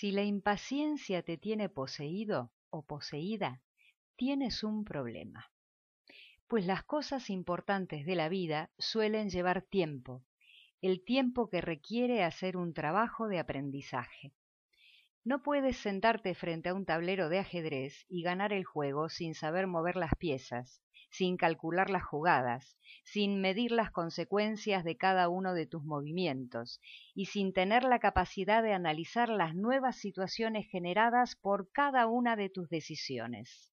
Si la impaciencia te tiene poseído o poseída, tienes un problema. Pues las cosas importantes de la vida suelen llevar tiempo, el tiempo que requiere hacer un trabajo de aprendizaje. No puedes sentarte frente a un tablero de ajedrez y ganar el juego sin saber mover las piezas, sin calcular las jugadas, sin medir las consecuencias de cada uno de tus movimientos y sin tener la capacidad de analizar las nuevas situaciones generadas por cada una de tus decisiones.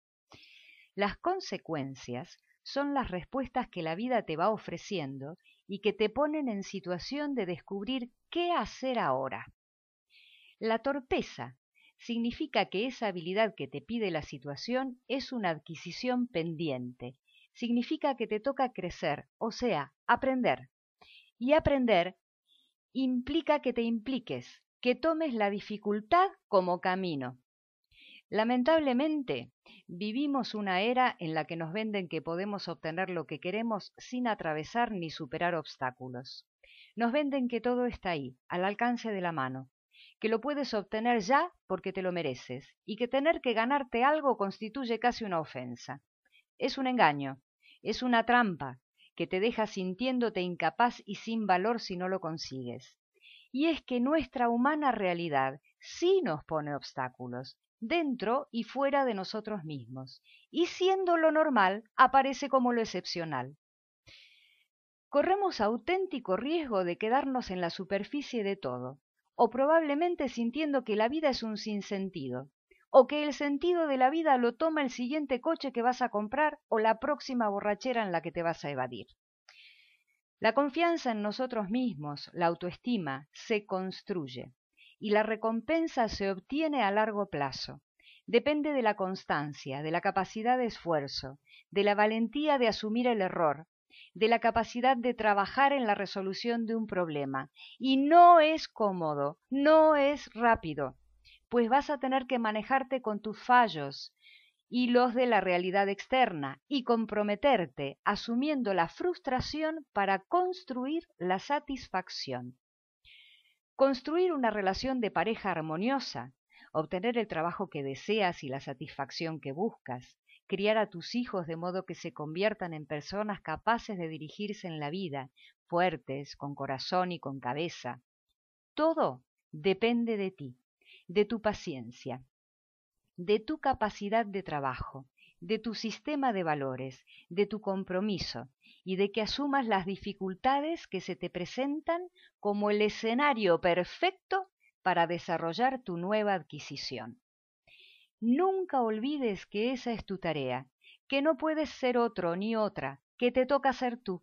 Las consecuencias son las respuestas que la vida te va ofreciendo y que te ponen en situación de descubrir qué hacer ahora. La torpeza significa que esa habilidad que te pide la situación es una adquisición pendiente. Significa que te toca crecer, o sea, aprender. Y aprender implica que te impliques, que tomes la dificultad como camino. Lamentablemente, vivimos una era en la que nos venden que podemos obtener lo que queremos sin atravesar ni superar obstáculos. Nos venden que todo está ahí, al alcance de la mano, que lo puedes obtener ya porque te lo mereces y que tener que ganarte algo constituye casi una ofensa. Es un engaño, es una trampa que te deja sintiéndote incapaz y sin valor si no lo consigues. Y es que nuestra humana realidad sí nos pone obstáculos, dentro y fuera de nosotros mismos, y siendo lo normal aparece como lo excepcional. Corremos auténtico riesgo de quedarnos en la superficie de todo, o probablemente sintiendo que la vida es un sinsentido, o que el sentido de la vida lo toma el siguiente coche que vas a comprar o la próxima borrachera en la que te vas a evadir. La confianza en nosotros mismos, la autoestima, se construye y la recompensa se obtiene a largo plazo. Depende de la constancia, de la capacidad de esfuerzo, de la valentía de asumir el error, de la capacidad de trabajar en la resolución de un problema. Y no es cómodo, no es rápido, pues vas a tener que manejarte con tus fallos y los de la realidad externa y comprometerte asumiendo la frustración para construir la satisfacción. Construir una relación de pareja armoniosa, obtener el trabajo que deseas y la satisfacción que buscas, criar a tus hijos de modo que se conviertan en personas capaces de dirigirse en la vida, fuertes, con corazón y con cabeza. Todo depende de ti, de tu paciencia, de tu capacidad de trabajo, de tu sistema de valores, de tu compromiso y de que asumas las dificultades que se te presentan como el escenario perfecto para desarrollar tu nueva adquisición. Nunca olvides que esa es tu tarea, que no puedes ser otro ni otra, que te toca ser tú.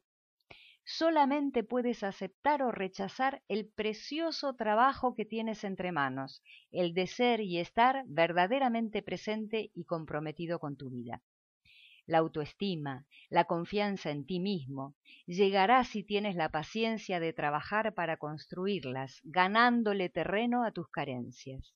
Solamente puedes aceptar o rechazar el precioso trabajo que tienes entre manos, el de ser y estar verdaderamente presente y comprometido con tu vida. La autoestima, la confianza en ti mismo, llegará si tienes la paciencia de trabajar para construirlas, ganándole terreno a tus carencias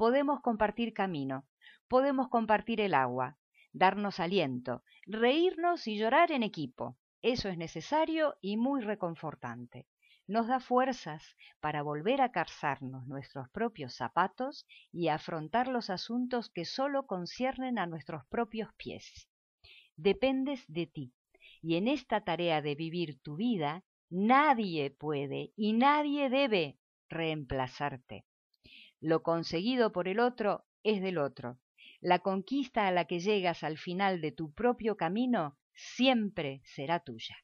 podemos compartir camino, podemos compartir el agua, darnos aliento, reírnos y llorar en equipo. Eso es necesario y muy reconfortante. Nos da fuerzas para volver a calzarnos nuestros propios zapatos y afrontar los asuntos que sólo conciernen a nuestros propios pies. Dependes de ti, y en esta tarea de vivir tu vida, nadie puede y nadie debe reemplazarte. Lo conseguido por el otro es del otro. La conquista a la que llegas al final de tu propio camino siempre será tuya.